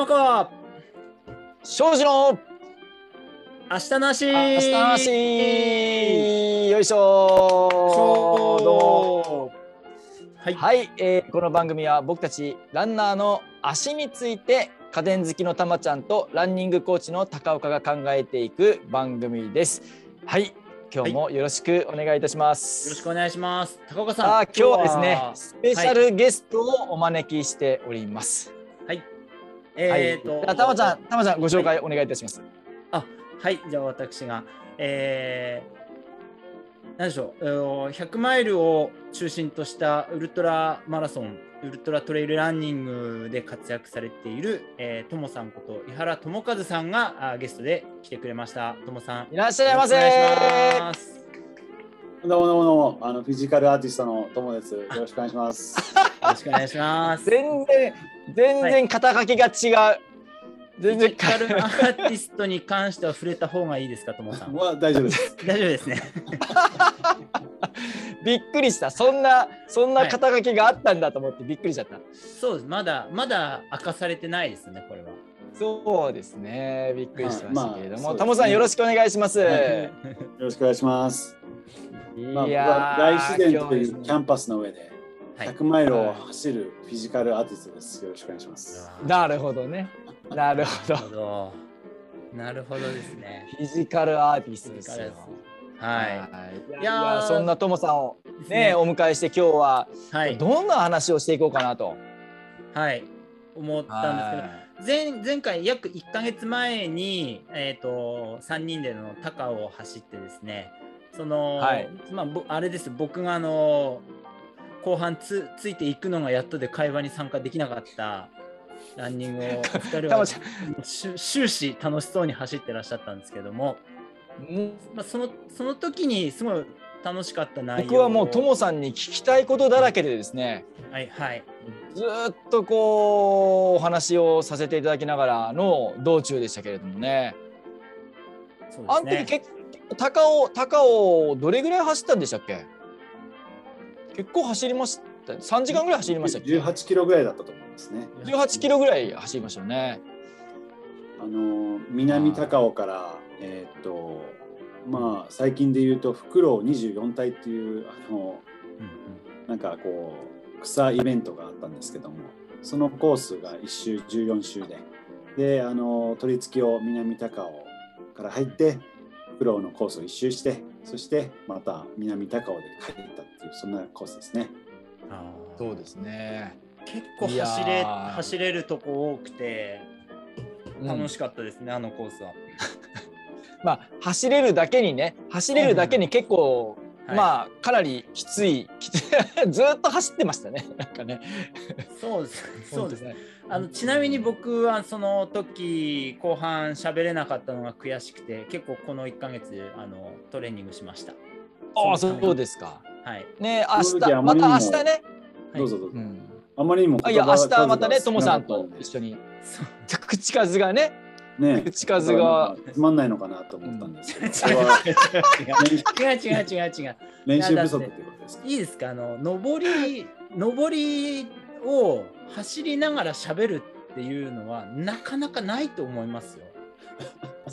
山川。庄司の。明日なし。明日なし。よいしょ。どうもはい、はい、えーこの番組は僕たちランナーの足について家電好きのたまちゃんとランニングコーチの高岡が考えていく番組です。はい今日もよろしくお願いいたします、よろしくお願いします。高岡さんさあ今日はですねスペシャルゲストをお招きしております、はいえーと、はい、じゃあたまちゃんたまちゃんご紹介お願いいたします、あはい。じゃあ私がえー、何でしょう。えー100マイルを中心としたウルトラマラソンウルトラトレイルランニングで活躍されている、えー、ともさんこと井原智和さんがあゲストで来てくれました。ともさん。いらっしゃいませどうもどうもどうも、あのフィジカルアーティストのともです。よろしくお願いします。よろしくお願いします全然全然肩書きが違う、全然フィジカルアーティストに関しては触れた方がいいですか、ともさん。は大丈夫です。大丈夫ですね。びっくりしたそんなそんな肩書きがあったんだと思ってびっくりしちゃった、そうです。まだ、まだ明かされてないですね、これは。そうですねびっくりしましたけれども、はいまあタモさんよろしくお願いします、はいよろしくお願いします。いまあ、大自然というキャンパスの上ではい。100マイルを走るフィジカルアーティストです。よろしくお願いします。なるほどねなるほどなるほど。ですね。フィジカルアーティストですよはい。いいやそんなトモさんをねお迎えして今日ははい。どんな話をしていこうかなと、はい。思ったんですけど。はい前前回約1ヶ月前に、えー、と3人での高を走ってですねその、はい。まあ、ぼあれです。僕があの後半つついていくのがやっとで会話に参加できなかったランニングをお 二人は終始楽しそうに走ってらっしゃったんですけども、うん。まあ、そのその時にすごい楽しかった内容僕はもうトとモさんに聞きたいことだらけでですね。はいはい。ずーっとこうお話をさせていただきながらの道中でしたけれどもね。あの時結構高尾高尾どれぐらい走ったんでしたっけ？結構走りました。3時間ぐらい走りましたっけ？18キロぐらいだったと思いますね。18キロぐらい走りましたよね。あの南高尾からえーっとまあ最近で言うとフクロウ24体っていうあのうんなんかこう草イベントがあったんですけどもそのコースが1周14周で。であの取り付きを南高尾から入ってフローのコースを1周してそしてまた南高尾で帰ったっていうそんなコースですね。うんあーそうですね結構走れー走れるとこ多くて楽しく、かったですね、あのコースは。まあ走れるだけにね走れるだけに結構、はいまあかなりきついきつい ずーっと走ってましたねなんかねそうです。そうです。ねあのちなみに僕はその時後半喋れなかったのが悔しくて、結構この1ヶ月あのトレーニングしました。ああそそううですか。はい。ね明日また明日ね、はい。どうぞどうぞ。うん、あまりにもあいや明日またねともさんと一緒に。そう。口数が。ねね口数がつまんないのかなと思ったんです違う 違う違う違う違う。練習不足ってことですか？いいですか？あの上り上りを走りながら喋るっていうのはなかなかないと思いますよ。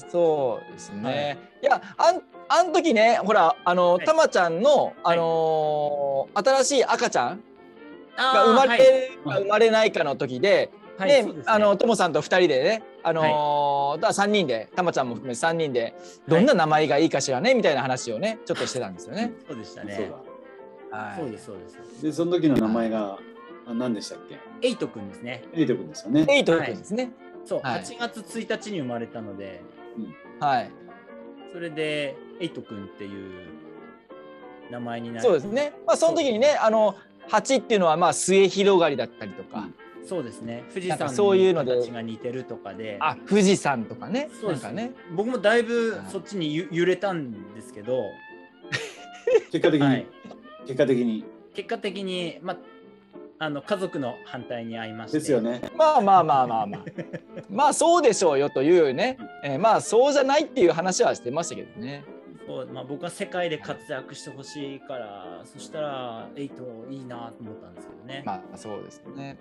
そうですね、はいい、やあんあん時ねほらあの、はいたまちゃんの、あのー新しい赤ちゃんが生まれはいるか生まれないかの時で、ねはいそうですねあのともさんと2人でね、あのーだ3人でたまちゃんも含め3人でどんな名前がいいかしらねみたいな話をねちょっとしてたんですよね。そうでしたね。だ。はいそうですそうです。でその時の名前があ何でしたっけ？エイトくんですね。エイト君ですよね。エイト君ですね。そう、はい8月1日に生まれたので、はい、それでエイトくんっていう名前になる。そうですね。まあその時にねあの8っていうのはまあ末広がりだったりとか、そうですね。富士なんか山そういうのでの形が似てるとかで。あ富士山とかねそうですかね。僕もだいぶはいそっちにゆ揺れたんですけど、結果的に、はい結果的に？結果的に、まあ、あの家族の反対に遭いまして。ですよね。まあまあまあまあまあ まあそうでしょうよというね、えーまあそうじゃないっていう話はしてましたけどね。そうまあ、僕は世界で活躍してほしいから、そしたらエイトいいなと思ったんですけどね。まあそうですね。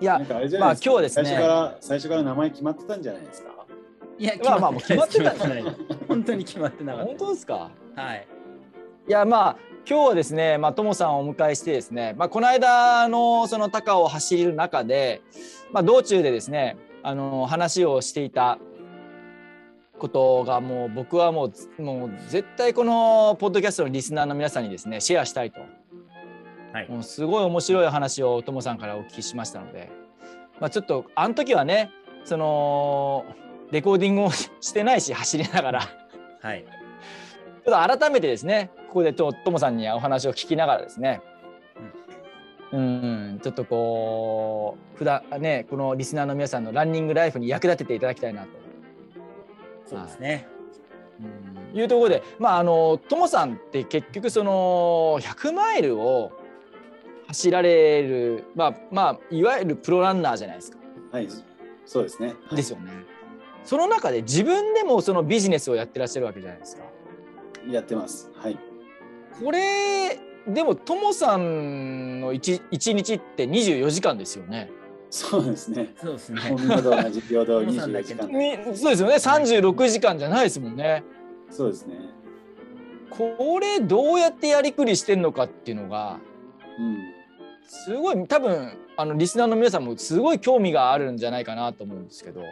いやまあ今日はですね最初から最初から名前決まってたんじゃないですか。いや、まあまあもう決まってた 決まってない。本当に決まってなかっ本当ですか？た。はい。いやまあ今日はですね、まあ、ともさんをお迎えしてですね、まあ、この間のその高尾を走る中で、まあ、道中でですねあの話をしていたことがもう僕はもうもう絶対このポッドキャストのリスナーの皆さんにですねシェアしたいとはい。もうすごい面白い話をともさんからお聞きしましたので、まあ、ちょっとあの時はねそのレコーディングを してないし走りながらはい。ちょっと改めてですねここでとともさんにお話を聞きながらですねうんちょっとこう普段ねこのリスナーの皆さんのランニングライフに役立てていただきたいなと、そうですね。うん、いうところでまああのともさんって結局その100マイルを走られるまあまあいわゆるプロランナーじゃないですか。はい、そうですね。はいですよね。その中で自分でもそのビジネスをやってらっしゃるわけじゃないですか。やってます。はい。これでもともさんの一一日って24時間ですよね。そうですね。そうですねもう。みんなと同じ平等トモさんだ24け時間。にそうですよね36時間じゃないですもんね。そうですね。これどうやってやりくりしてんのかっていうのがうん。すごい多分あのリスナーの皆さんもすごい興味があるんじゃないかなと思うんですけど。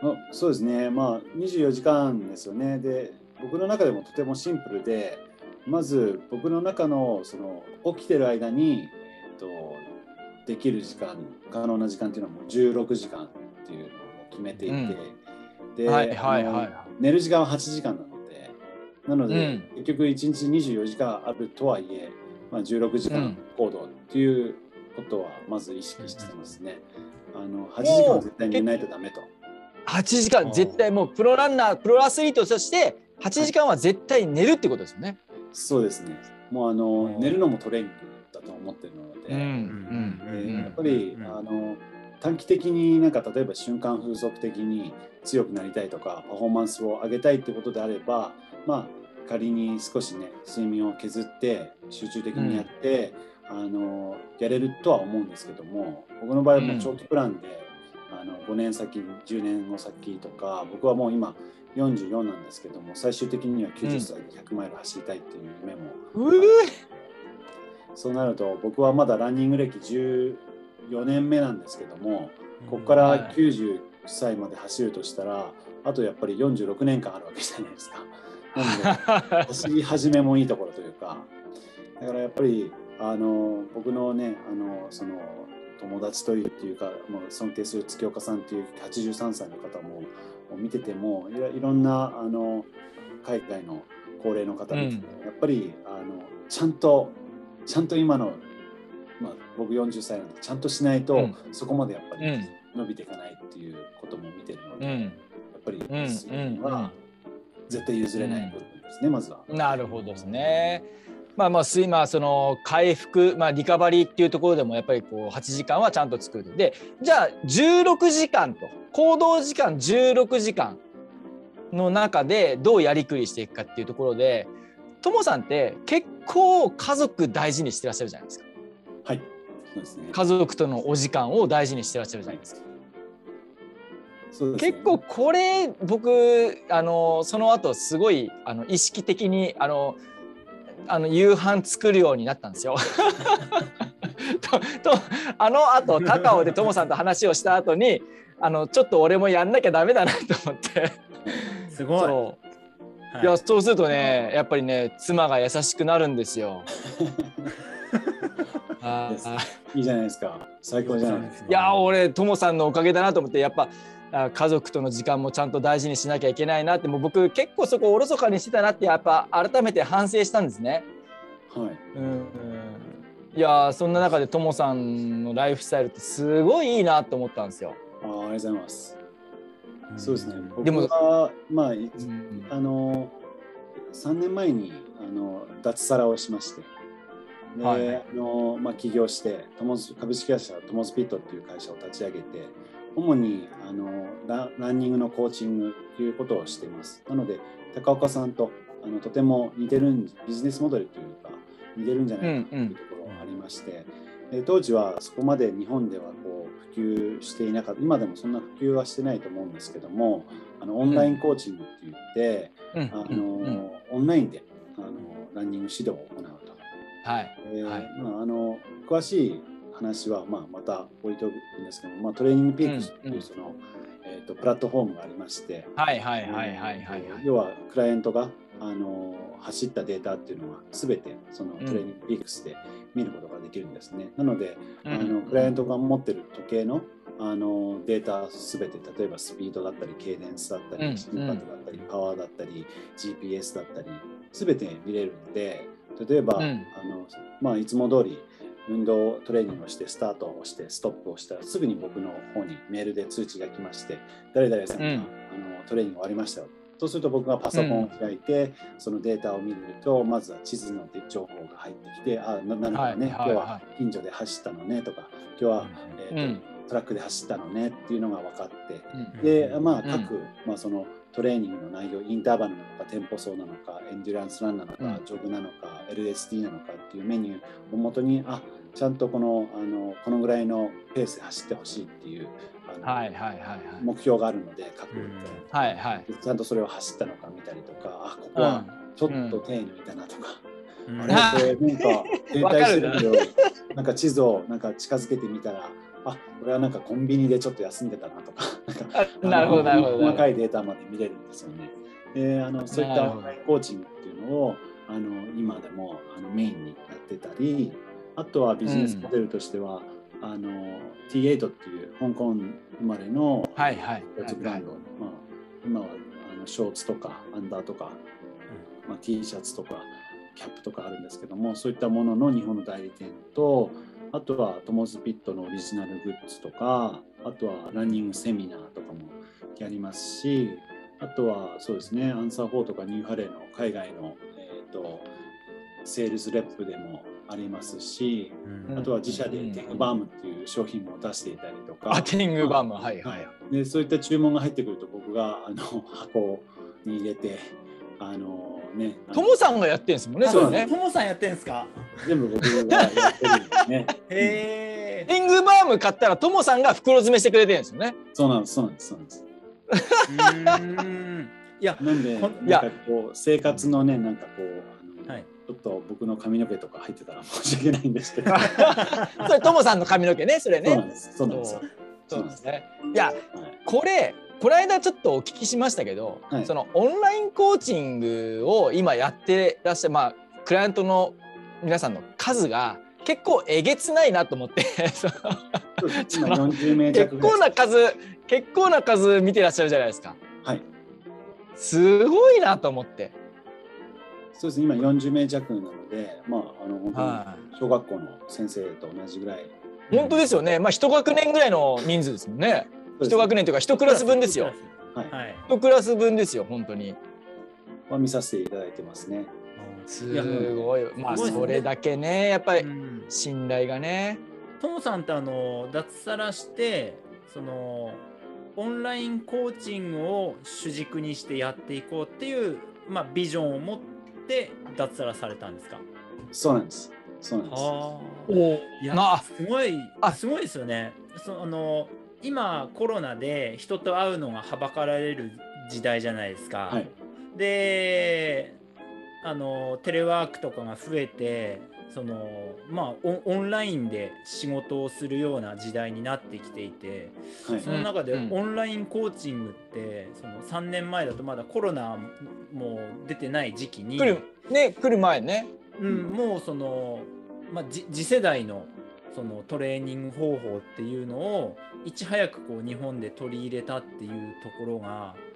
あそうですね。まあ24時間ですよね。で、僕の中でもとてもシンプルで、まず僕の中のその起きてる間に、えっと、できる時間、可能な時間っていうのはもう16時間っていうのを決めていて、うんで、はいはいはい寝る時間は8時間なので、なので、うん結局1日24時間あるとはいえ、まあ、16時間行動っていうことはまず意識してますね。あの8時間は絶対寝ないとダメと。8時間絶対もうプロランナープロアスリートとして8時間は絶対寝るってことですよね。そうですね。もうあのうん寝るのもトレーニングだと思ってるので、うんえうんーやっぱり、うん。あの短期的になんか例えば瞬間風速的に強くなりたいとかパフォーマンスを上げたいってことであればまあ仮に少しね睡眠を削って集中的にやって、あのやれるとは思うんですけども僕の場合はもう長期プランで、あの5年先10年後先とか僕はもう今44なんですけども最終的には90歳で100マイル走りたいっていう夢もうー。そうなると僕はまだランニング歴14年目なんですけどもここから90歳まで走るとしたらあとやっぱり46年間あるわけじゃないですか。なので走り始めもいいところというか。だからやっぱりあの僕のねあのその友達というっていうかもう尊敬する月岡さんっていう83歳の方ももう見ててもいろいろんなあの海外の高齢の方見てて、やっぱりあのちゃんとちゃんと今の、まあ、僕40歳なんでちゃんとしないと、うん。そこまでやっぱりうん。伸びていかないっていうことも見てるので、やうん。っぱりん。睡眠は絶対譲れない部分ですね、まずは。なるほどですね。まあまあ睡まあその回復まあリカバリーっていうところでもやっぱりこう8時間はちゃんと作るでじゃあ16時間と行動時間16時間の中でどうやりくりしていくかっていうところでともさんって結構家族大事にしてらっしゃるじゃないですかはい、そうですね。家族とのお時間を大事にしてらっしゃるじゃないですか。そうですね結構これ僕あのその後すごいあの意識的にあのあの夕飯作るようになったんですよ。ととあのあと高尾でともさんと話をした後にあのちょっと俺もやんなきゃダメだなと思ってすごい。そうはいやそうするとねやっぱりね妻が優しくなるんですよ。あいいじゃないですか。最高じゃないですか。いや俺ともさんのおかげだなと思ってやっぱあ家族との時間もちゃんと大事にしなきゃいけないなってもう僕結構そこおろそかにしてたなってやっぱ改めて反省したんですね。はい。うんいやーそんな中でともさんのライフスタイルってすごいいいなと思ったんですよ。あーありがとうございます。そうですね。でも僕はまあ、いうんあの3年前にあの脱サラをしまして、ではいあのまあ、起業してトモズ株式会社トモズピットっていう会社を立ち上げて主にあのラランニングのコーチングということをしています。なので高岡さんとあのとても似てるんビジネスモデルというか似てるんじゃないかというところがありまして、で当時はそこまで日本ではこ及していなかった。今でもそんな普及はしてないと思うんですけどもあのオンラインコーチングって言って、うん。あのうん。うん。オンラインであのランニング指導を行うと。はい。えーはい。まあ、あの詳しい話は、まあ、また置いておくんですけど、まあ、トレーニングピークスってうんいううん。その、えー、とプラットフォームがありまして、はいはいはいはいはいはい。要はクライアントがあの走ったデータっていうのは全てそのトレーニングピークスで見ることができるんですね。なので、あのクライアントが持ってる時計のあのデータすべて例えばスピードだったりケイデンスだったうんり心拍だったりパワーだったり GPS だったりすべて見れるので例えば、うん。あのまあ、いつも通り運動トレーニングをしてスタートをしてストップをしたらすぐに僕の方にメールで通知が来まして誰々さんが、うん。あのトレーニング終わりましたよ。そうすると僕がパソコンを開いて、そのデータを見るとまずは地図の情報が入ってきてあななるほどね、はい今日は近所で走ったのねとか今日は、えーとうんトラックで走ったのねっていうのが分かってうん。で、まあ、うん。各、まあ、そのトレーニングの内容インターバルなのかテンポ走なのかエンデュランスランなのか、うん。ジョグなのか LSD なのかっていうメニューをもとにあちゃんとこのあのこのぐらいのペースで走ってほしいっていうはいはいはいはい。目標があるので各、うん。はいはい。ちゃんとそれを走ったのか見たりとかあここはちょっと丁寧だなとか、うん。あれこれなんか 停滞してるけどなんか地図をなんか近づけてみたらあこれはなんかコンビニでちょっと休んでたなとか なるほどなるほど。細かいデータまで見れるんですよね。であのそういったコーチングっていうのをあの今でもあのメインにやってたりあとはビジネスモデルとしては、あの T8 っていう香港生まれのはいはいスポーツブランド、まあ、今はあのショーツとかアンダーとか、まあ、T シャツとかキャップとかあるんですけどもそういったものの日本の代理店とあとはトモズピットのオリジナルグッズとかあとはランニングセミナーとかもやりますしあとはそうですねアンサー4とかニューハレーの海外の、えー、とセールスレップでもありますしうんあとは自社でテングバームっていう商品も出していたりとか。あ、ティングバーム、はいはい。でそういった注文が入ってくると僕があの箱に入れてあのねあのともさんがやってんですもんね、それねと。もさんやってんすか？全部僕がやってるんですね。へえティングバーム買ったらともさんが袋詰めしてくれてるんですよね。そうなんですそうなんですそうなんです。うんいやなんでなんかこう生活のねなんかこうあの、はいちょっと僕の髪の毛とか入ってたら申し訳ないんですけど。それともさんの髪の毛ね、それね。そうなんですそうなんですよ。そうですね。いや、はいこれこの間ちょっとお聞きしましたけど、はいそのオンラインコーチングを今やってらっしゃる、まあ、クライアントの皆さんの数が結構えげつないなと思ってその そうです今40名弱結構な数結構な数見てらっしゃるじゃないですか。はい。すごいなと思って。そうですね今40名弱なのでまああの本は当に小学校の先生と同じぐらい。本当ですよね。まあ一学年ぐらいの人数ですもんね。そうです一学年というか一クラス分ですよ。はい。はい一クラス分ですよ本当に。は見させていただいてますね。すごい。まあそれだけねやっぱりうん信頼がね。ともさんってあの脱サラしてそのオンラインコーチングを主軸にしてやっていこうっていう、まあ、ビジョンを持って脱サラされたんですか？そうなんです。そうなんです。あおいやなすごいあすごいですよねそあの今コロナで人と会うのがはばかられる時代じゃないですか。はい。であのテレワークとかが増えてそのまあオンオンラインで仕事をするような時代になってきていてはいその中でうんオンラインコーチングってその3年前だとまだコロナも出てない時期に来るね来る前ね。うん、もうその、まあ、じ次世代のそのトレーニング方法っていうのをいち早くこう日本で取り入れたっていうところが、う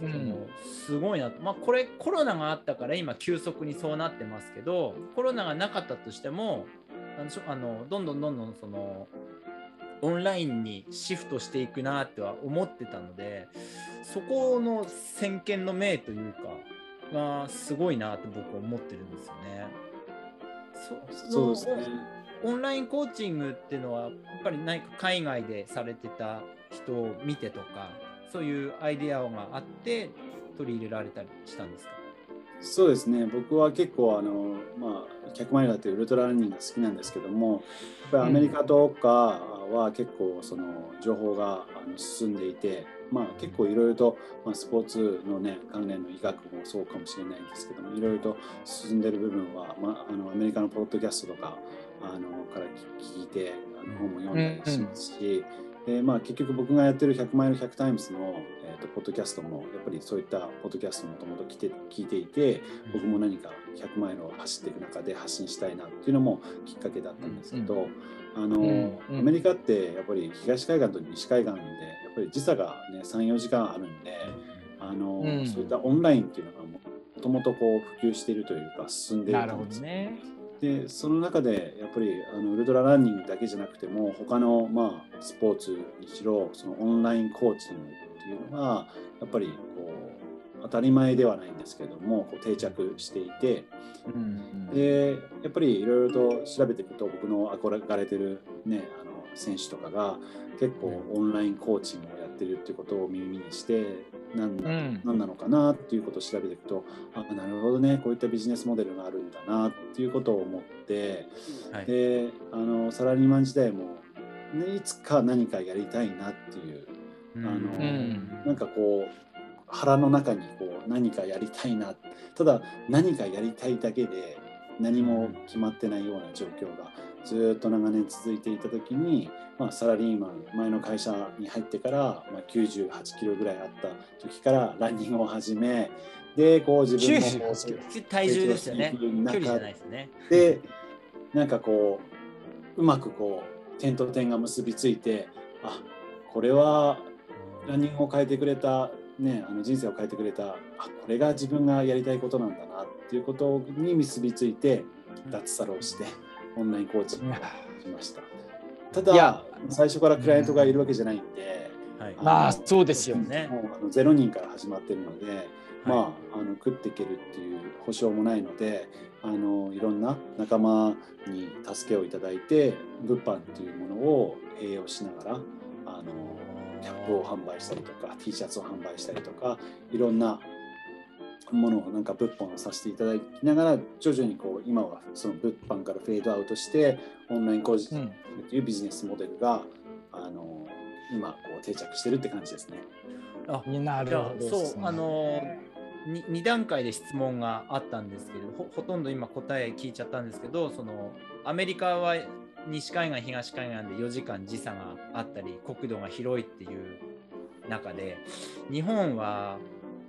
そのすごいなと、まあ、これコロナがあったから今急速にそうなってますけどコロナがなかったとしてもあのどんどんどんどんそのオンラインにシフトしていくなっては思ってたのでそこの先見の明というかがすごいなと僕は思ってるんですよね。そそうですね。オンラインコーチングっていうのはやっぱり何か海外でされてた人を見てとかそういうアイデアがあって取り入れられたりしたんですか？そうですね。僕は結構あのまあ100マイルだってウルトラランニングが好きなんですけどもやっぱりアメリカとかは結構その情報が進んでいて、まあ、結構いろいろと、まあ、スポーツのね関連の医学もそうかもしれないんですけどもいろいろと進んでる部分は、まあ、あのアメリカのポッドキャストとかあのから聞いてあの本も読んだりしますし。でまあ、結局僕がやってる100マイル100タイムズの、えーと、ポッドキャストもやっぱりそういったポッドキャストもともと聞いていて僕も何か100マイルを走っていく中で発信したいなっていうのもきっかけだったんですけど、あの、アメリカってやっぱり東海岸と西海岸でやっぱり時差が、ね、34時間あるんであの、そういったオンラインっていうのがもともとこう普及しているというか進んでいるんですね。でその中でやっぱりあのウルトラランニングだけじゃなくても他のまあスポーツにしろそのオンラインコーチングっていうのがやっぱりこう当たり前ではないんですけどもこう定着していて、でやっぱりいろいろと調べていくと僕の憧れてる、ね、あの選手とかが結構オンラインコーチングをやってるっていうことを耳にして何,、うん、何なのかなっていうことを調べていくとあなるほどねこういったビジネスモデルがあるんだなっていうことを思って、はい、であのサラリーマン時代も、ね、いつか何かやりたいなっていう、あの、うん、なんかこう腹の中にこう何かやりたいなただ何かやりたいだけで何も決まってないような状況がずっと長年続いていた時に、まあ、サラリーマン前の会社に入ってから、まあ、98キロぐらいあった時からランニングを始めでこう自分の体重ですよね距離じゃないですねでなんかこううまくこう点と点が結びついてあこれはランニングを変えてくれた、ね、あの人生を変えてくれたあこれが自分がやりたいことなんだなっていうことに結びついて脱サラをして。オンラインコーチングしました。ただ、最初からクライアントがいるわけじゃないんで、はい、まあそうですよね。もうあの0人から始まってるので、はい、まああの食っていけるっていう保証もないので、あのいろんな仲間に助けをいただいて、物販っていうものを栄養しながら、あのキャップを販売したりとか、T シャツを販売したりとか、いろんなものをなんか物販をさせていただきながら徐々にこう今はその物販からフェードアウトしてオンライン工事というビジネスモデルが、うん、あの今こう定着してるって感じですね。あなるほど、そうあの 2, 2段階で質問があったんですけどほほとんど今答え聞いちゃったんですけどそのアメリカは西海岸東海岸で4時間時差があったり国土が広いっていう中で日本は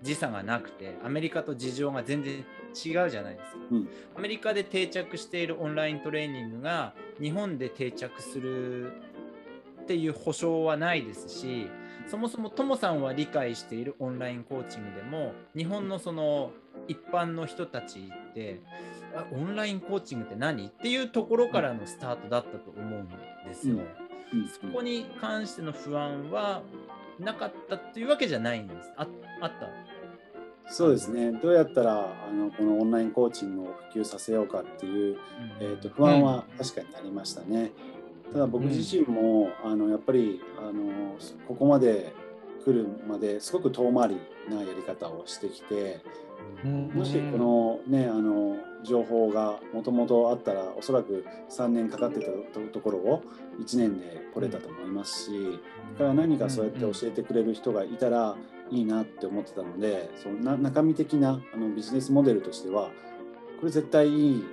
時差がなくてアメリカと事情が全然違うじゃないですか、うん、アメリカで定着しているオンライントレーニングが日本で定着するっていう保証はないですしそもそもともさんは理解しているオンラインコーチングでも日本のその一般の人たちってオンラインコーチングって何っていうところからのスタートだったと思うんですよ。うん。うん、そこに関しての不安はなかったっていうわけじゃないんです。ああった？そうですね。どうやったらあのこのオンラインコーチングを普及させようかっていう、うん、えーと、不安は確かにありましたね。ただ僕自身も、あのやっぱりあのここまで来るまですごく遠回りなやり方をしてきて、もしこのねあの情報がもともとあったらおそらく3年かかってたところを1年で来れたと思いますしだから何かそうやって教えてくれる人がいたらいいなって思ってたのでその中身的なあのビジネスモデルとしてはこれ絶対いい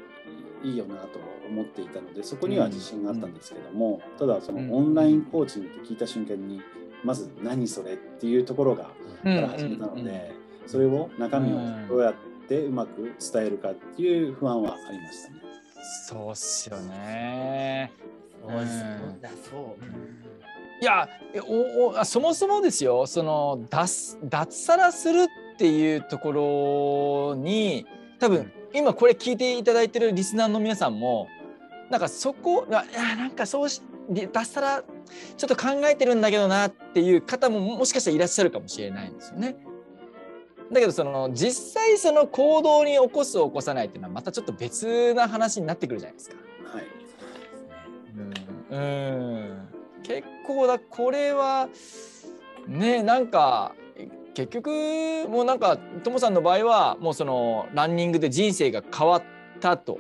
いいよなと思っていたのでそこには自信があったんですけども、ただそのオンラインコーチングって聞いた瞬間にまず何それっていうところがから始めたので、それを中身をどうやってうまく伝えるかっていう不安はありましたね。そうっすよね。そうだそう。いやおおそもそもですよその脱脱サラするっていうところに多分今これ聞いていただいてるリスナーの皆さんもなんかそこがいやなんかそうし脱サラちょっと考えてるんだけどなっていう方ももしかしたらいらっしゃるかもしれないんですよね。だけどその実際その行動に起こす起こさないっていうのはまたちょっと別な話になってくるじゃないですか。はい。うん。うん結構だこれはねなんか結局もうなんかともさんの場合はもうそのランニングで人生が変わったと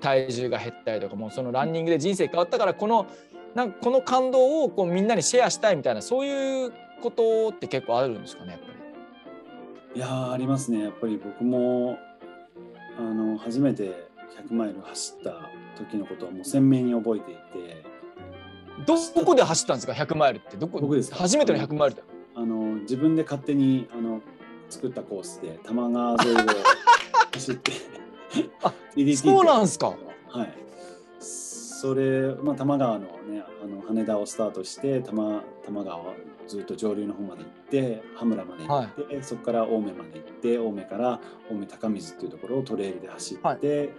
体重が減ったりとかもうそのランニングで人生変わったからこのなんかこの感動をこうみんなにシェアしたいみたいなそういうことって結構あるんですかねやっぱいやーありますね。やっぱり僕もあの初めて100マイル走った時のことはもう鮮明に覚えていて。り。どこで走ったんですか？100マイルって。どこ？僕ですか？初めての100マイルだ。あの自分で勝手にあの作ったコースで多摩川沿いを走って。あ そうなんですか？はいそれ、まあ、多摩川のねあの羽田をスタートして多摩多摩川をずっと上流の方まで行って羽村まで行って、そこから青梅まで行って青梅から青梅高水っていうところをトレイルで走って、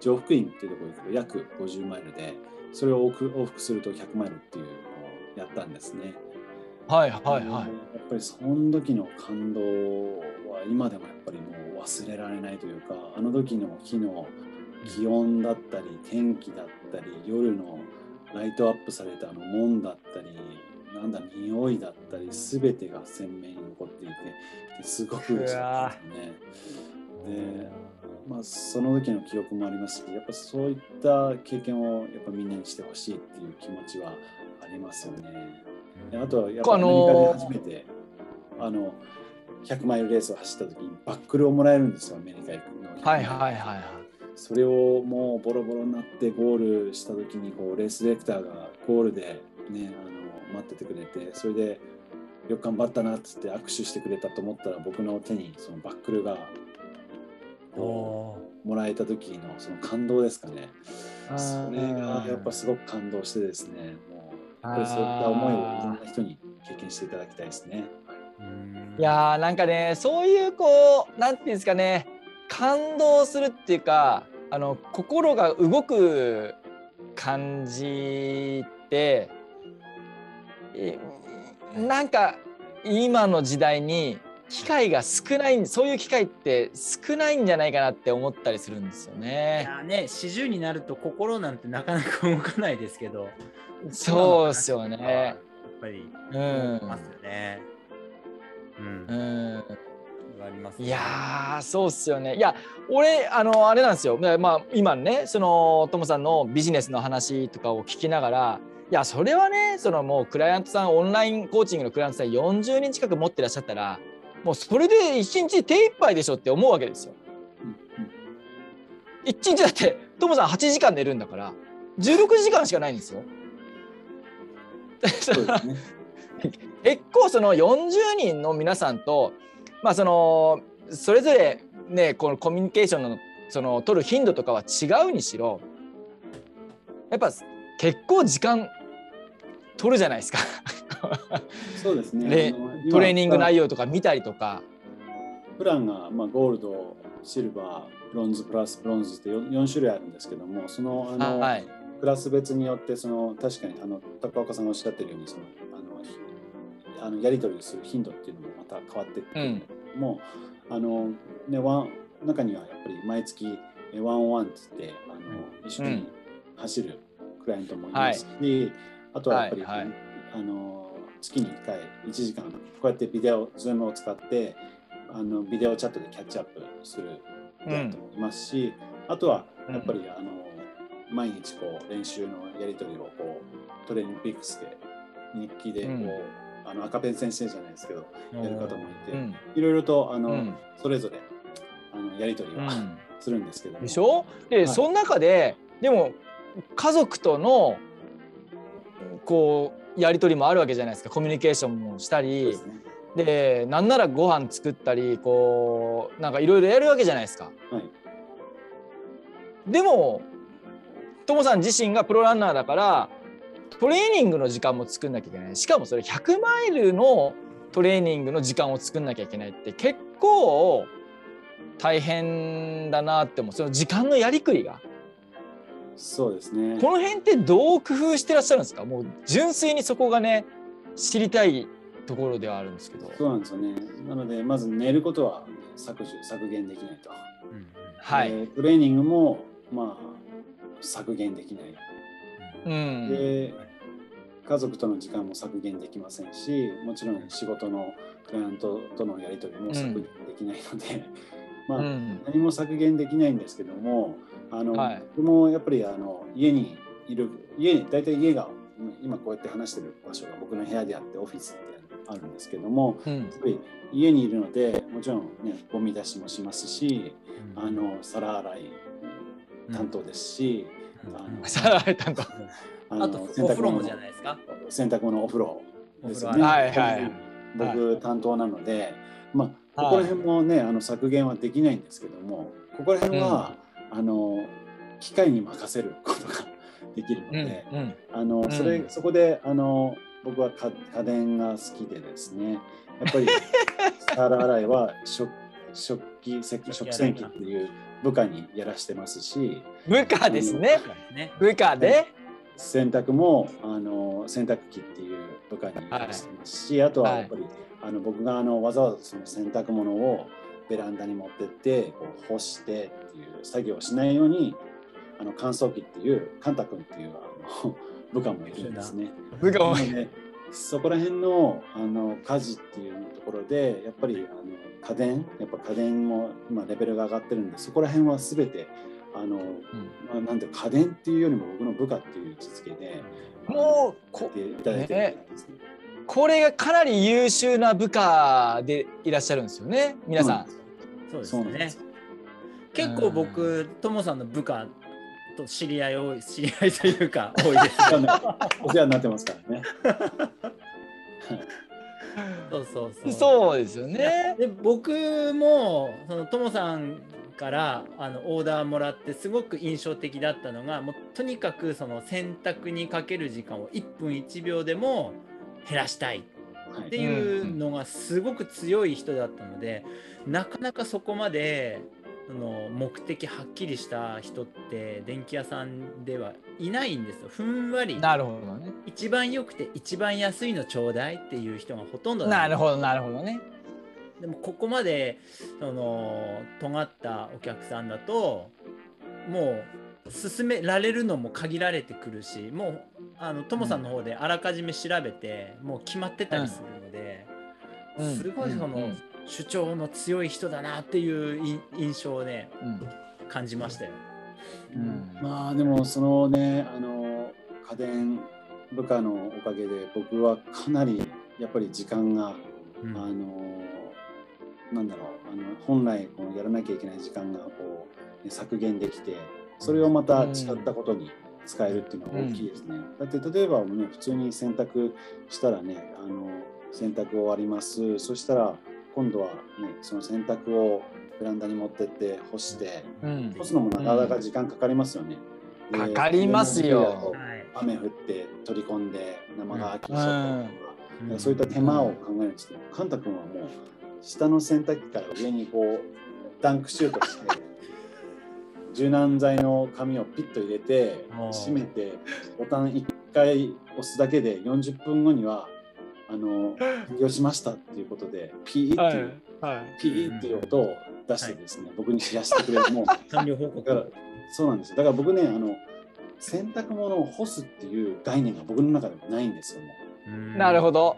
上福院っていうところに行くと約50マイルでそれを往復すると100マイルっていうのをやったんですね。はいはいはい。やっぱりその時の感動は今でもやっぱりもう忘れられないというかあの時の日の気温だったり天気だったり夜のライトアップされたあの門だったりなんだ匂いだったり全てが鮮明に残っていてですごく嬉しかったですね。でまあその時の記憶もありますしやっぱそういった経験をやっぱみんなにしてほしいっていう気持ちはありますよね。であとはやっぱアメリカで初めて、あの100マイルレースを走った時にバックルをもらえるんですよアメリカ行くの。はいはいはいはいそれをもうボロボロになってゴールした時にこうレースディレクターがゴールでねあの待っててくれてそれでよく頑張ったなっつって握手してくれたと思ったら僕の手にそのバックルがもらえた時のその感動ですかね。それがやっぱすごく感動してですね。もうやっぱりそういった思いをいろんな人に経験していただきたいですね。いやーなんかねそういうこうなんていうんですかね感動するっていうかあの心が動く感じってえなんか今の時代に機会が少ないそういう機会って少ないんじゃないかなって思ったりするんですよいね。やね四十になると心なんてなかなか動かないですけどそうですよやねっ。ぱりうん動きますよね。うんうんありますねいやーそうっすよね。いや俺あのあれなんですよ。まあ今ねそのともさんのビジネスの話とかを聞きながらいやそれはねそのもうクライアントさんオンラインコーチングのクライアントさん40人近く持ってらっしゃったらもうそれで一日手一杯でしょって思うわけですよ。一日だってともさん8時間寝るんだから16時間しかないんですよ。そうですね。結構その40人の皆さんとまあそのそれぞれねこのコミュニケーションのその取る頻度とかは違うにしろやっぱ結構時間取るじゃないですかそうですね。トレーニング内容とか見たりとか。プランが、まあ、ゴールド、シルバー、ブロンズプラスブロンズって 4, 4種類あるんですけども、そのあの、はい、クラス別によってその確かにあの高岡さんがおっしゃってるようにそのあのあのやり取りする頻度っていうのもまた変わってくるんだけども、あのねワン中にはやっぱり毎月えワンオンワンっつってあの一緒に走るクライアントもいますし、あとはやっぱり、はいはい。あの月に1回1時間こうやってビデオズームを使ってあのビデオチャットでキャッチアップするクライアントもいますし、あとはやっぱり、あの毎日こう練習のやり取りをこうトレーニングピックスで日記でこう、うんあの赤ペン先生じゃないですけどやる方もいて、うん。いろいろとあの、うん。それぞれあのやり取りは、うん。するんですけども。でしょ？で、はい。その中ででも家族とのこうやり取りもあるわけじゃないですか。コミュニケーションもしたり。ですね。でなんならご飯作ったりこうなんかいろいろやるわけじゃないですか。はい。でもともさん自身がプロランナーだからトレーニングの時間も作んなきゃいけない。しかもそれ100マイルのトレーニングの時間を作んなきゃいけないって結構大変だなって思う。その時間のやりくりが。そうですね。この辺ってどう工夫してらっしゃるんですか？もう純粋にそこがね知りたいところではあるんですけど。そうなんですよね。なのでまず寝ることは削除削減できないと、うん。はい、でトレーニングもまあ削減できない。うん。で家族との時間も削減できませんしもちろん仕事のクライアントとのやり取りも削減できないので、まあ、うん。何も削減できないんですけどもあの、はい。僕もやっぱりあの家にいる家に大体家が今こうやって話してる場所が僕の部屋であってオフィスってあるんですけどもうん。やっぱり家にいるのでもちろんねゴミ出しもしますしあの皿洗い担当ですし、うん。あのさられたんだ。あとお風呂もじゃないですか。洗濯物お風呂ですよね。おはいはい僕担当なので、まあここら辺もねあの削減はできないんですけども、ここら辺は、あの機械に任せることが できるのうんで、うんあのそれ、うんそこであの僕は家家電が好きでですね、やっぱり 皿洗いは食食器食食洗機っていう部下にやらしてますし、部下ですね。そうですね。部下で？洗濯もあの洗濯機っていう部下にしてますし、あとはやっぱり、あの僕があのわざわざその洗濯物をベランダに持ってってこう干してっていう作業をしないようにあの乾燥機っていうカンタ君っていうあの 部下もいるんですね。部下もなのでそこら辺のあの家事っていうところでやっぱりあの家電やっぱ家電も今レベルが上がってるんでそこら辺は全てあの、まあ、なんていうか家電っていうよりも僕の部下っていう位置づけでもうこやっていただいてるんですね。これがかなり優秀な部下でいらっしゃるんですよね。皆さん。そうですねそうです。。結構僕、ともさんの部下と知り合い多い、知り合いというか 多いです。お世話になお世話になってますからね。そうそうそう。そうですよね。で僕もそのともさんからあのオーダーもらってすごく印象的だったのがもうとにかくその洗濯にかける時間を1分1秒でも減らしたいはいっていうのがすごく強い人だったので、なかなかそこまでその目的はっきりした人って電気屋さんではいないんですよ。ふんわりなるほどね。一番良くて一番安いのちょうだいっていう人がほとんどなるほどなるほどね。でもここまでその尖ったお客さんだともう進められるのも限られてくるしもうあのトモさんの方であらかじめ調べて、もう決まってたりするので、うん。すごいその、うん。うん。主張の強い人だなっていうい印象をねうん。感じましたよ。うん。まあでもそのねあの家電部下のおかげで僕はかなりやっぱり時間が、うん。あのなんだろうあの本来このやらなきゃいけない時間がこう、ね削減できてそれをまた違ったことに使えるっていうのは大きいですね。だって例えば、ね、普通に洗濯したらねあの洗濯終わります。そしたら今度は、ね、その洗濯をベランダに持ってって干して。うん。干すのもなかなか時間かかりますよね。でかかりますよ。はい。雨降って取り込んで生乾きしちゃったりとか、そういった手間を考えるんですけど、カンタ君はもう下の洗濯機から上にこうダンクシュートして柔軟剤の紙をピッと入れて閉めてボタン1回押すだけで40分後にはあの完了しましたっていうことでピーっていう、はい。ピーっていう音を出してですね、僕に知らせてくれるもう 完了報告。だからそうなんですよ。だから僕ねあの洗濯物を干すっていう概念が僕の中でもないんですよもなるほど。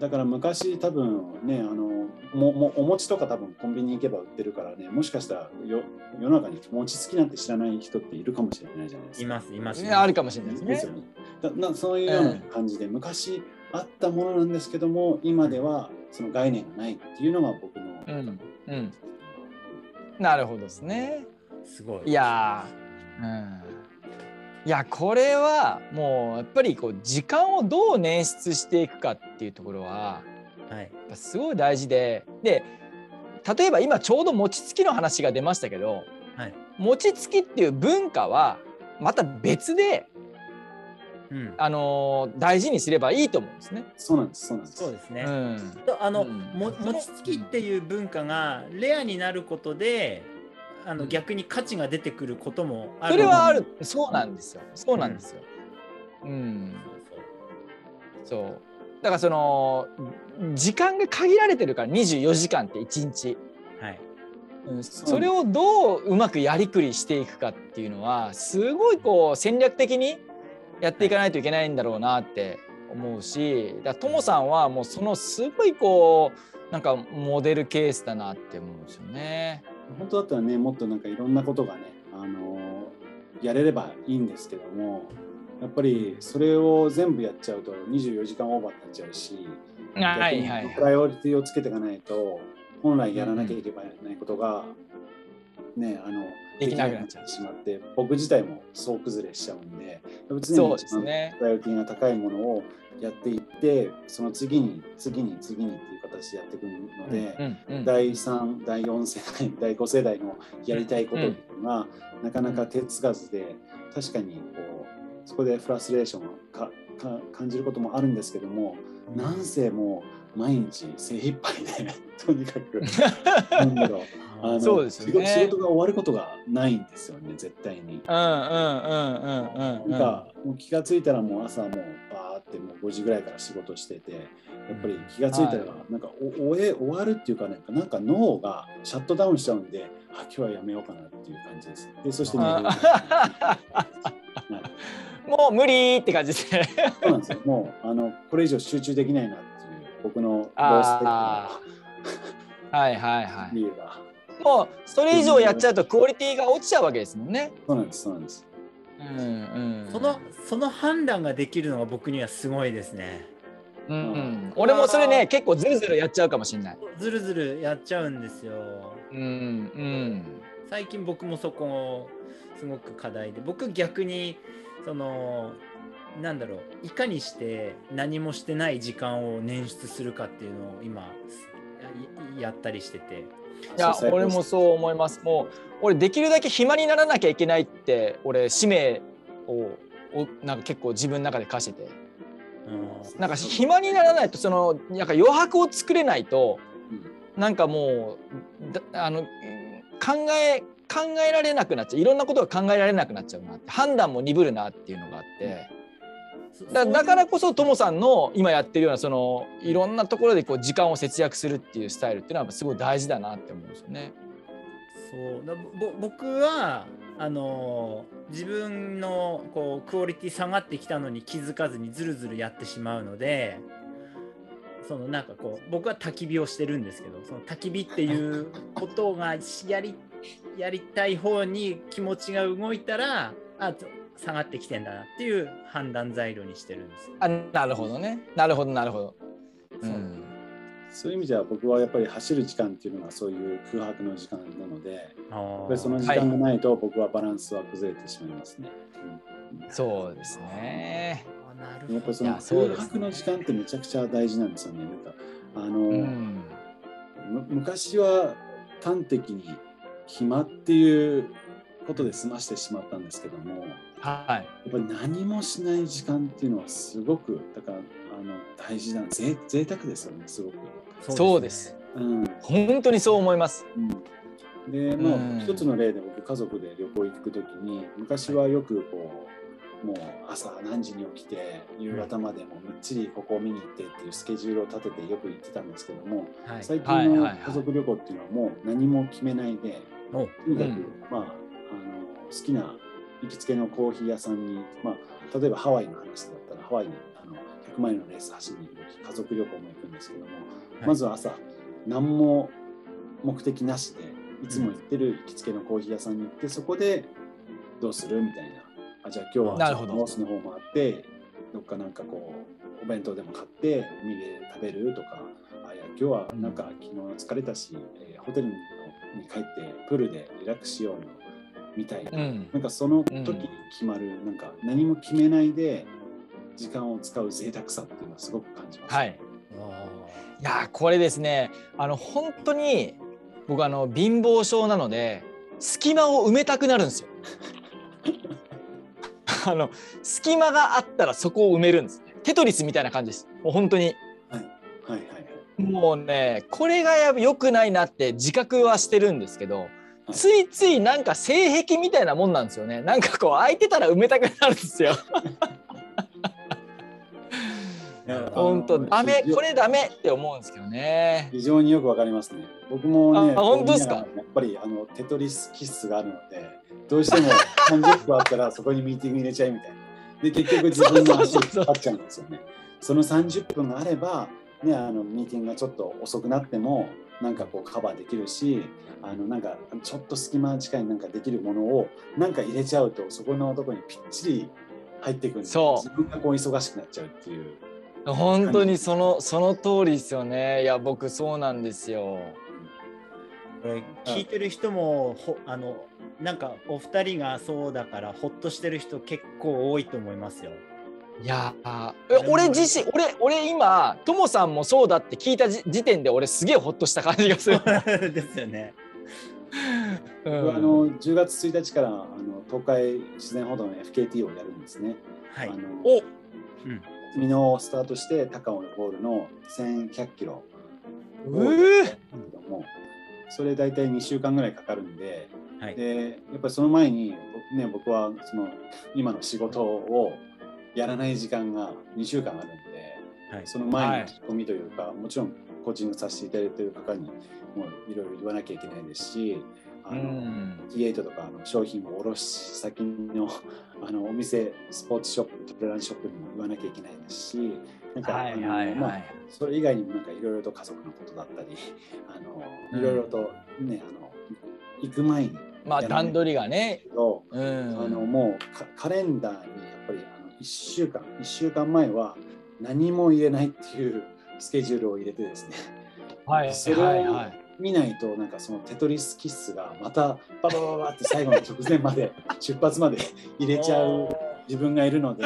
うだから昔多分ねあのももお餅とか多分コンビニ行けば売ってるからねもしかしたらよ世の中に餅つきなんて知らない人っているかもしれないじゃないですか。いますいます。ねあるかもしれないですねですよ。ねだなそういうような感じで、昔あったものなんですけども今ではその概念がないっていうのが僕の、うんうん。なるほどですね。すごい。いやー、うん、いやこれはもうやっぱりこう時間をどう捻出していくかっていうところははい。やっぱすごい大事でで例えば今ちょうど餅つきの話が出ましたけどはい。餅つきっていう文化はまた別で、うん。あのー大事にすればいいと思うんですね。そうなんですそうなんですそうですね。うんとあの、うんも餅つきっていう文化がレアになることであの、うん。逆に価値が出てくることもあるそれはある。そうなんですよ。そうなんですよ。うん。そうそう。だからその時間が限られてるから24時間って1日、はい。うん、それをどううまくやりくりしていくかっていうのはすごいこう戦略的にやっていかないといけないんだろうなって思うしだともさんはもうそのすごいこうなんかモデルケースだなって思うんですよね。本当だったらねもっとなんかいろんなことがねあのやれればいいんですけどもやっぱりそれを全部やっちゃうと24時間オーバーになっちゃうし、はいはい。逆にプライオリティをつけていかないと本来やらなきゃいけないことが、ねあのできなくなっちゃってしまって僕自体も総崩れしちゃうんで常にプライオリティが高いものをやっていってその次に次に次にっていう形でやっていくので。うんうん第3第4世代 第5世代のやりたいことっていうのが、なかなか手つかずで確かにこうそこでフラストレーションをかか感じることもあるんですけどもなんせもう毎日精一杯で とにかく なんだろうあのそうですよね仕事が終わることがないんですよね絶対に。うんうんうんうんうんうんなんかもう気がついたらもう朝もうバーってもう5時ぐらいから仕事しててやっぱり気がついたらはなんかお終え終わるっていうかなんかなんか脳がシャットダウンしちゃうんであ今日はやめようかなっていう感じです。でそして寝る。あはいもう無理って感じで。そうなんですよ。もうあのこれ以上集中できないなっていう僕のロー。ス はいはいは理由が。いもうそれ以上やっちゃうとクオリティが落ちちゃうわけですもんね。そうなんですそうなんです。うんうん。そのその判断ができるのが僕にはすごいですね。うん。うん。俺もそれね結構ずるずるやっちゃうかもしれない。ずるずるやっちゃうんですよ。うんうん。最近僕もそこすごく課題で。僕逆にそのなんだろういかにして何もしてない時間を捻出するかっていうのを今ややったりしてて。いや俺もそう思います。もう俺できるだけ暇にならなきゃいけないって俺使命をおなんか結構自分の中で課してて。うんなんか暇にならないとそのなんか余白を作れないとなんかもうだあの考え考えられなくなっちゃう。いろんなことが考えられなくなっちゃうなって。判断も鈍るなっていうのがあって。だだからこそともさんの今やってるようなそのいろんなところでこう時間を節約するっていうスタイルっていうのはすごい大事だなって思うんですよね。そう。だぼ僕はあの自分のこうクオリティ下がってきたのに気づかずにずるずるやってしまうのでそのなんかこう僕は焚き火をしてるんですけどその焚き火っていうことがやりやりたい方に気持ちが動いたらあ下がってきてんだなっていう判断材料にしてるんですよ。あなるほどねなるほどなるほど。うんそういう意味では僕はやっぱり走る時間っていうのがそういう空白の時間なのでやっぱりその時間がないと僕はバランスは崩れてしまいますね。うんそうですね。あなるほどやっぱりその空白の時間ってめちゃくちゃ大事なんですよね。なんかあの、うんむ昔は端的に暇っていうことで済ましてしまったんですけどもはい。やっぱり何もしない時間っていうのはすごくだからあの大事なぜ贅沢ですよねすごく。そうです。うん。本当にそう思います。うん、でまあ、うん。一つの例で僕家族で旅行行く時に昔はよくこうもう朝何時に起きて夕方までもむっちりここを見に行ってっていうスケジュールを立ててよく行ってたんですけどもはい。最近のはいはいはい家族旅行っていうのはもう何も決めないでお。とにかく、うん。まあ、あの好きな行きつけのコーヒー屋さんに、まあ、例えばハワイの話だったらハワイにあの100マイルのレース走りに行く時家族旅行も行くんですけども、い。まずは朝何も目的なしでいつも行ってる行きつけのコーヒー屋さんに行ってそこでどうするみたいな。あじゃあ今日はなるほど。ノースの方もあってどっかなんかこうお弁当でも買って海で食べるとかあいや今日はなんか昨日疲れたし、えーホテルに帰ってプールでリラックスしようよみたいな、うん。なんかその時に決まる、なんか何も決めないで時間を使う贅沢さっていうのはすごく感じます。はい。いやーこれですねあの本当に僕あの貧乏症なので隙間を埋めたくなるんですよ。あの隙間があったらそこを埋めるんですね。テトリスみたいな感じです。もう本当にはいはいはい。もうねこれがや良くないなって自覚はしてるんですけどいついついなんか性癖みたいなもんなんですよねなんかこう空いてたら埋めたくなるんですよ本当ダメこれダメって思うんですけどね非常によくわかりますね。僕もね、あ本当ですか？やっぱりあのテトリス気質があるので、どうしても30分あったらそこにミーティング入れちゃいみたいな。で、結局自分の足引っ張っちゃうんですよね。その30分があれば、ね、あのミーティングがちょっと遅くなっても、なんかこうカバーできるしあのなんかちょっと隙間近いなんかできるものをなんか入れちゃうとそこのところにぴっちり入っていくんでそう自分がこう忙しくなっちゃうっていう。本当にそのその通りですよねいや僕そうなんですよこれ聞いてる人もほあのなんかお二人がそうだからほっとしてる人結構多いと思いますよ。いや俺自身俺俺今ともさんもそうだって聞いたじ時点で俺すげえほっとした感じがする、ですよね。うんあの10月1日からあの東海自然歩道の FKT をやるんですね。はいあ。のおうん昨日スタートして高尾ゴールの1100キロうーだけどもそれ大体2週間ぐらいかかるんではい。でやっぱりその前に、ね、僕はその今の仕事をやらない時間が2週間あるんではい。その前に仕込みというか、もちろんコーチングさせていただいている方にもいろいろ言わなきゃいけないですしあうの、ん T8 とかあの商品を卸し先の あのお店スポーツショップトレランショップにも言わなきゃいけないですしなんか、はいはいはい、まあそれ以外にもなんかいろいろと家族のことだったりあのいろいろとね、あの行く前にまあ段取りがね。うん。あのもうカカレンダーにやっぱりあの1週間1週間前は何も入れないっていうスケジュールを入れてですね。はい。それを見ないとなんかそのテトリスキッスがまたババババって最後の直前まで 出発まで入れちゃう自分がいるので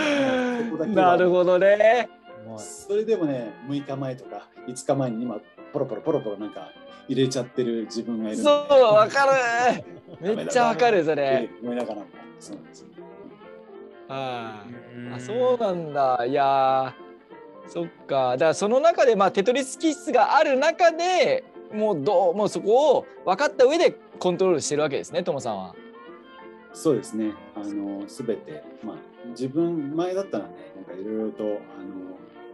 なるほどね。もうそれでもね6日前とか5日前に今ポロポロポロポロなんか入れちゃってる自分がいるそうわかる。めっちゃわかるそれ。思いながらも。そうなんですよ。はいあそうなんだ。いやー。そっか。だからその中でまあテトリス気質がある中でもうどうもうそこを分かった上でコントロールしてるわけですねともさんは。そうですね。あのすべて、まあ、自分前だったらね、なんかいろいろとあの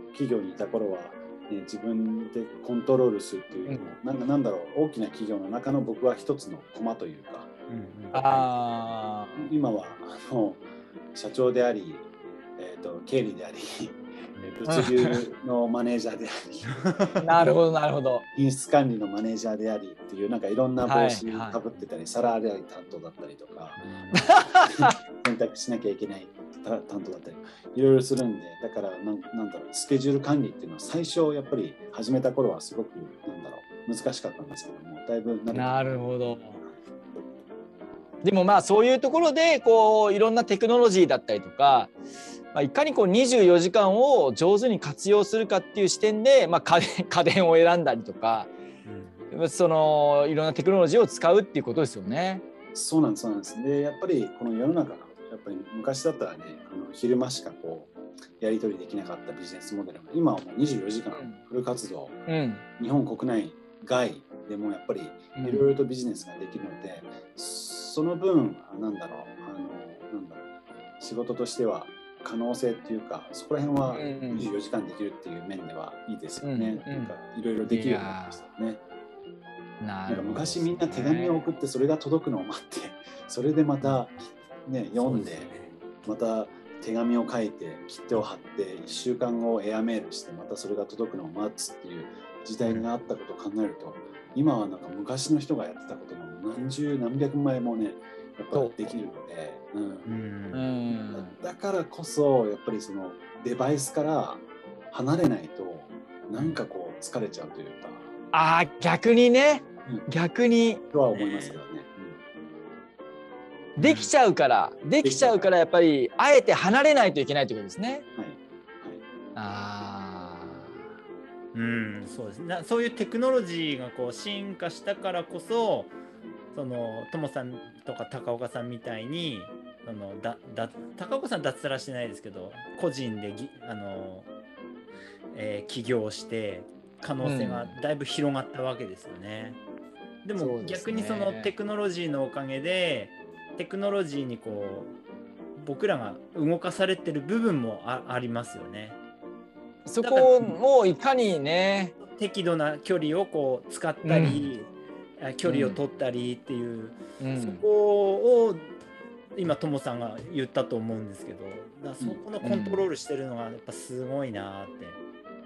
企業にいた頃は、ね、自分でコントロールするっていうのも、なんかなんだろう、大きな企業の中の僕は一つの駒というか、うんうんあ今はあの社長であり、えー、と経理であり、えー物流のマネージャーであり。あ なるほどなるほど。品質管理のマネージャーでありっていうなんかいろんな帽子はいはいかぶってたり、サラリー担当だったりとか、選択しなきゃいけないた担当だったりいろいろするんでだからなんなんだろうスケジュール管理っていうのは最初やっぱり始めた頃はすごくなんだろう難しかったんですけどもだいぶなるほど。でもまあそういうところでこういろんなテクノロジーだったりとか、まあ、いかにこう24時間を上手に活用するかっていう視点で、まあ、家電 家電を選んだりとかそのいろんなテクノロジーを使うっていうことですよね。そうなんですそうなんです。でやっぱりこの世の中のやっぱり昔だったらねあの昼間しかこうやり取りできなかったビジネスモデルが今はもう24時間フル活動、うん、日本国内外でもやっぱりいろいろとビジネスができるので、その分なんだろうあのなんだろう仕事としては可能性っていうかそこら辺はうんうん24時間できるっていう面ではいいですよね。うんうんなんかいろいろできるようになりましたよね。なんか昔みんな手紙を送ってそれが届くのを待って それでまたね読んでまた手紙を書いて切手を貼って1週間後エアメールしてまたそれが届くのを待つっていう時代があったことを考えると今はなんか昔の人がやってたことの何十何百枚もねやっぱりできるので、うん。うん。うん。だからこそやっぱりそのデバイスから離れないとなんかこう疲れちゃうというか。あー逆にね。うん。逆に。とは思いますけどね。できちゃうから。できちゃうからやっぱりあえて離れないといけないということですね。うん。はい。あうん、そうですなそういうテクノロジーがこう進化したからこそそのともさんとか高岡さんみたいにそのだだ高岡さん脱サラしてないですけど個人でぎあの、えー起業して可能性がだいぶ広がったわけですよね。でもそうですね逆にそのテクノロジーのおかげでテクノロジーにこう僕らが動かされてる部分もあありますよね。ーそこをいかにね適度な距離をこう使ったり、あ距離を取ったりっていう、うんそこを今ともさんが言ったと思うんですけどだそこのコントロールしてるのがやっぱすごいなって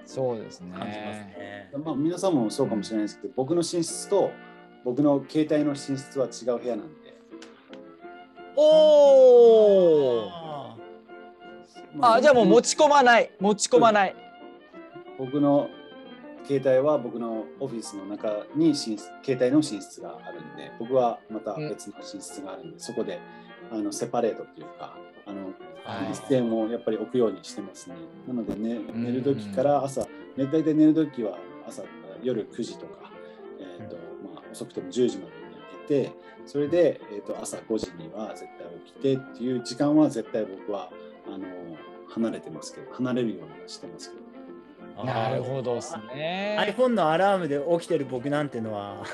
そうです感じますね。ね。まあ、皆さんもそうかもしれないですけど、僕の寝室と僕の携帯の寝室は違う部屋なんで、おお。ああじゃあもう持ち込まない持ち込まない。僕の携帯は僕のオフィスの中に寝室携帯の寝室があるんで僕はまた別の寝室があるんで、そこであのセパレートっていうかあのはい。一線をやっぱり置くようにしてますね。なので、ね、寝る時から朝、ね、大体寝る時は朝夜9時とか、えーとまあ、遅くても10時まで寝てそれで、えー、と朝5時には絶対起きてっていう時間は絶対僕はあの離れてますけど離れるようにはしてますけど。ーなるほどですね。iPhone のアラームで起きてる僕なんてのは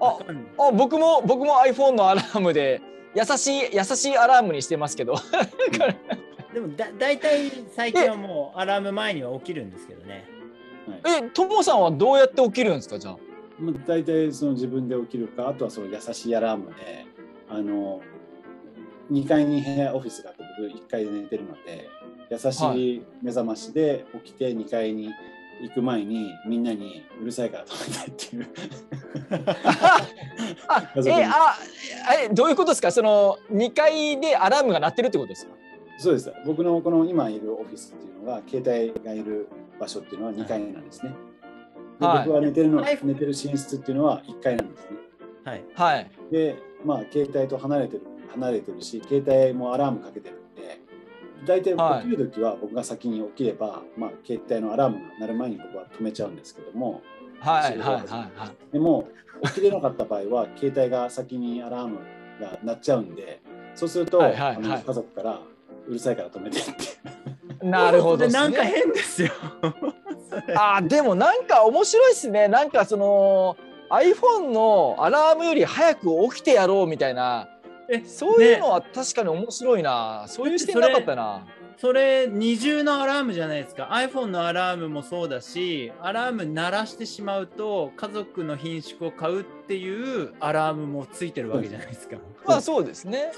ああ僕も僕も iPhone のアラームで優しい優しいアラームにしてますけど。でもだ大体最近はもうアラーム前には起きるんですけどね。はいえともさんはどうやって起きるんですかじゃあ？まあ、大体その自分で起きるかあとはその優しいアラームであの2階に部屋オフィスがあって僕1階で寝てるので優しい目覚ましで起きて2階に行く前にみんなにうるさいから止めたいっていう。えあえどういうことですか？その2階でアラームが鳴ってるってことですか？そうです。僕のこの今いるオフィスっていうのが携帯がいる場所っていうのは2階なんですね、ではい。僕は寝てるのはい寝てる寝室っていうのは1階なんですねはい。はい。で、まあ、携帯と離れてる、離れてるし、携帯もアラームかけてるんで、大体はい起きるときは僕が先に起きれば、まあ、携帯のアラームが鳴る前に僕は止めちゃうんですけども、はいはいはいはい。でも、起きれなかった場合は、携帯が先にアラームが鳴っちゃうんで、そうすると、はいはいはいあの家族からうるさいから止めてって。なるほどね。なんか変ですよ。あでもなんか面白いですねなんかその iPhone のアラームより早く起きてやろうみたいなえそういうのは確かに面白いな、そういう視点なかったな。それ二重のアラームじゃないですか。iPhone のアラームもそうだしアラーム鳴らしてしまうと家族の品種を買うっていうアラームもついてるわけじゃないですか。まあそうですね。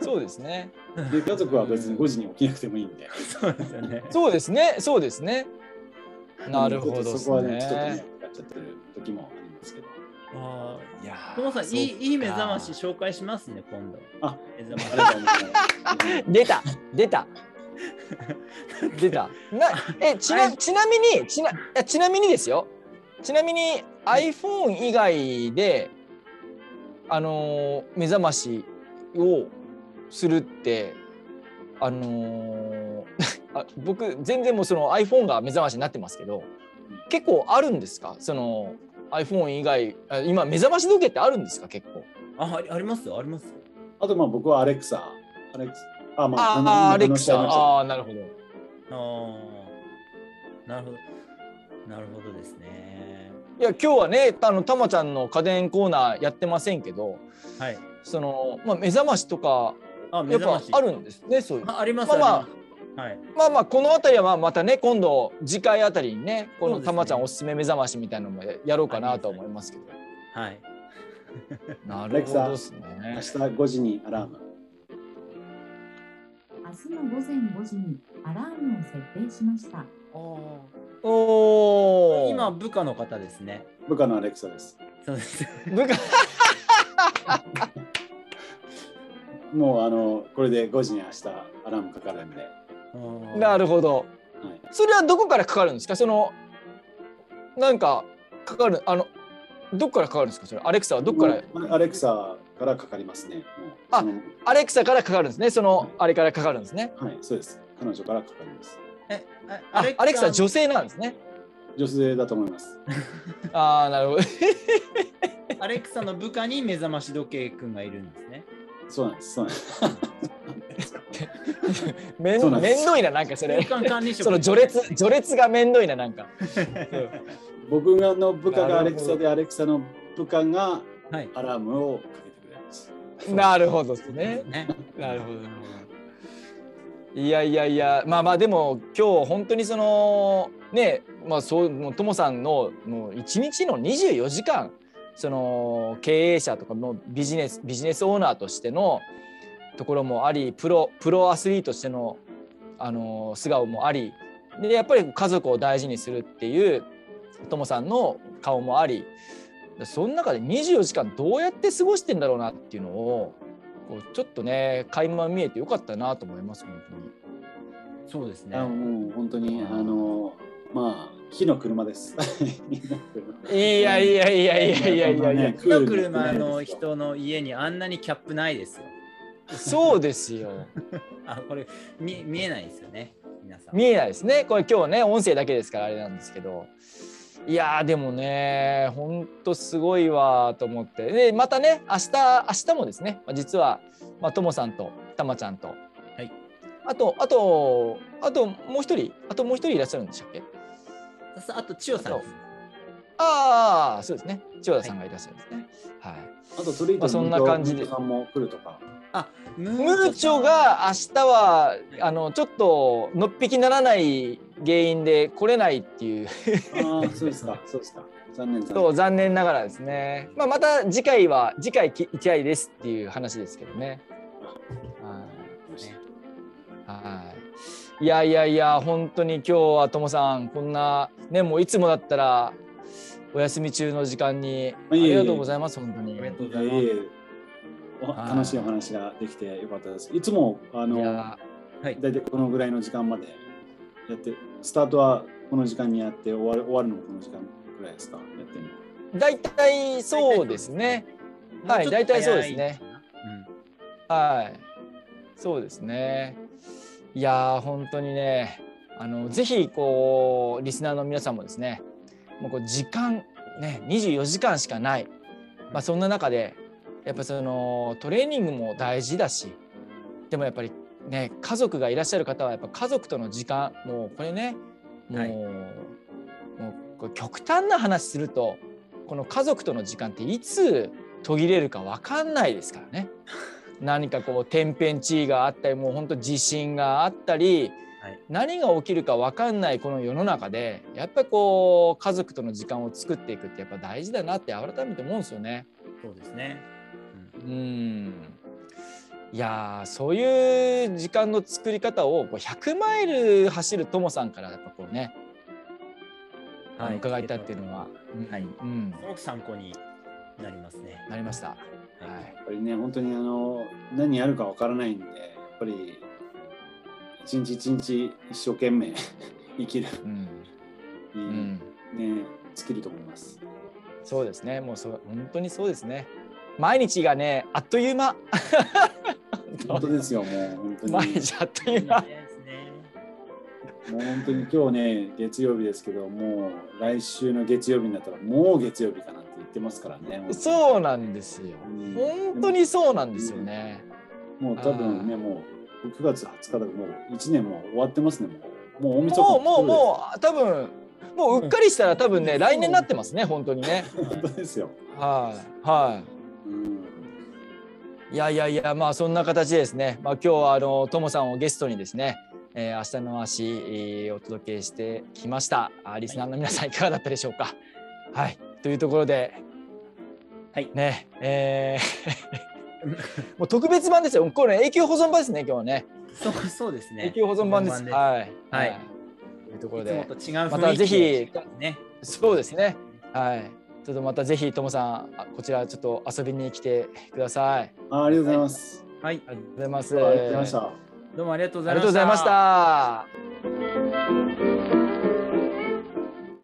そうですね。で、家族は別に5時に起きなくてもいいんで。そうですよね。そうですね。そうですね。なるほどですちょっとそこはね、ちょっと迷ね惑かかっちゃってる時もありますけど。あいやあ、トモさんいいいい目覚まし紹介しますね今度。あ。目覚あまし。出た。出た。出た。なえちなちなみにちないやちなみにですよ。ちなみに iPhone 以外であのー目覚ましをするってあのー あ僕全然もうその iPhone が目覚ましになってますけど結構あるんですか？その iPhone 以外あ今目覚まし時計ってあるんですか？結構あありありますよありますよ。あとまあ僕はアレクサ。アレクサ。あ、まああ、あアレクサあなるほどああなるほどなるほどですね。いや今日はねあのたまちゃんの家電コーナーやってませんけどはい。その、まあ、目覚ましとかあ目やっ覚ましぱあるんですねそういうあありますまあまあありますはい。まあまあこの辺りはまあまたね今度次回あたりにねこのたまちゃんおすすめ目覚ましみたいなのもややろうかなとは思いますけどはい。なるほどですね明日5時にアラーム。明日の午前5時にアラームを設定しました。おお今部下の方ですね。部下のアレクサです。そうです。部下 もうあのこれで5時に明日アラームかかるんで。なるほどはい、それはどこからかかるんですか？そのなんかかかるあのどこからかかるんですか？それアレクサはどこから？アレクサからかかりますね。あアレクサからかかるんですねそのあれからかかるんですねはい、そうです。彼女からかかります。えあアレクサ女性なんですね女性だと思います。ああなるほど アレクサの部下に目覚まし時計くんがいるんですね。そうなんです。そうなんです。めんどいななんかそれ。空間管理職。その序列序列がめんどいななんか。僕がの部下がアレクサで、アレクサの部下がはい。アラームをかけてくれます。なるほどですね。ね。なるほどなるほど。いやいやいやまあまあでも今日本当にそのねまあそうもうともさんのもう一日の24時間その経営者とかのビジネスビジネスオーナーとしてのところもありプロプロアスリートとしてのあの素顔もありでやっぱり家族を大事にするっていうともさんの顔もありその中で24時間どうやって過ごしてんだろうなっていうのをこうちょっとね垣間見えてよかったなと思います本当に。そうですねあもう本当にあのまあ火の車です。いやいやいやいやいやいやいや、火の車の人の家にあんなにキャップないですよ。そうですよ。あ、これ見見えないですよね。皆さん。見えないですね。これ今日ね音声だけですからあれなんですけど。いやーでもねほんとすごいわと思ってでまたね明日明日もですねまあ実はまあともさんとたまちゃんと、はい、あとあとあともう一人あともう一人いらっしゃるんでしたっけ？あと千代さんです。ああそうですね千代田さんがいらっしゃるんですね。はい、あとトリートまあそんな感じでさんも来るとか。あ、ムムーチョが明日はあのちょっとのっぴきならない原因で来れないっていうああそうですかそうですか。残念残念。そう残念ながらですね。まあまた次回は次回き行きたいですっていう話ですけどね。はい。はい。いやいやいや本当に今日はともさんこんなねもういつもだったらお休み中の時間にありがとうございます本当に。ありがとういございます。楽しいお話ができてよかったです。いつもあのはい。大体このぐらいの時間までやってスタートはこの時間にやって終わる終わるのもこの時間ぐらいですか？やってるの。大体そうですね。はい大体そうですね。はい。そうですね。いやー本当にねあのぜひこうリスナーの皆さんもですねもうこう時間ね24時間しかない、まあ、そんな中でやっぱそのトレーニングも大事だしでもやっぱりね家族がいらっしゃる方はやっぱ家族との時間もうこれねもう,、はいもう極端な話するとこの家族との時間っていつ途切れるか分かんないですからね。何かこう天変地異があったりもう本当地震があったり、はい何が起きるか分かんないこの世の中でやっぱりこう家族との時間を作っていくってやっぱ大事だなって改めて思うんですよね。そうですね。うんいやーそういう時間の作り方をこう100マイル走るともさんからやっぱこうね、あの伺いたいっていうのは、うんはいうん、すごく参考になりますね。なりました。はいやっぱりね本当にあの何やるかわからないんでやっぱり一日一日一生懸命 生きるうんに、うんね尽きると思います。そうですね。もうそう本当にそうですね。毎日がねあっという間。本当ですよもう本当に毎日あっという間。もう本当に今日ね月曜日ですけどもう来週の月曜日になったらもう月曜日かなって言ってますからね。そうなんですよ。うん本当にそうなんですよね。もう多分ねもう9月20日だともう1年も終わってますねもうもう大晦日もうもうもう多分もううっかりしたら多分ね来年になってますね本当にね。う 本当ですよ。はいはうんい。いやいやいやまあそんな形でですね。まあ今日はあのともさんをゲストにですね。えー、明日の足、えーお届けしてきました。あリスナーの皆さんいかがだったでしょうか？はい、というところで、はいね、えー もう特別版ですよ。これ永久保存版ですね今日はね。そうそうですね。永久保存版です。保存はい。はいというところでまたぜひでね。そうですね。はい。ちょっとまたぜひともさんあこちらちょっと遊びに来てください。あありがとうございます。はい。ありがとうございます。ありがとうございました。どうもありがとうござあいまりがとうございました。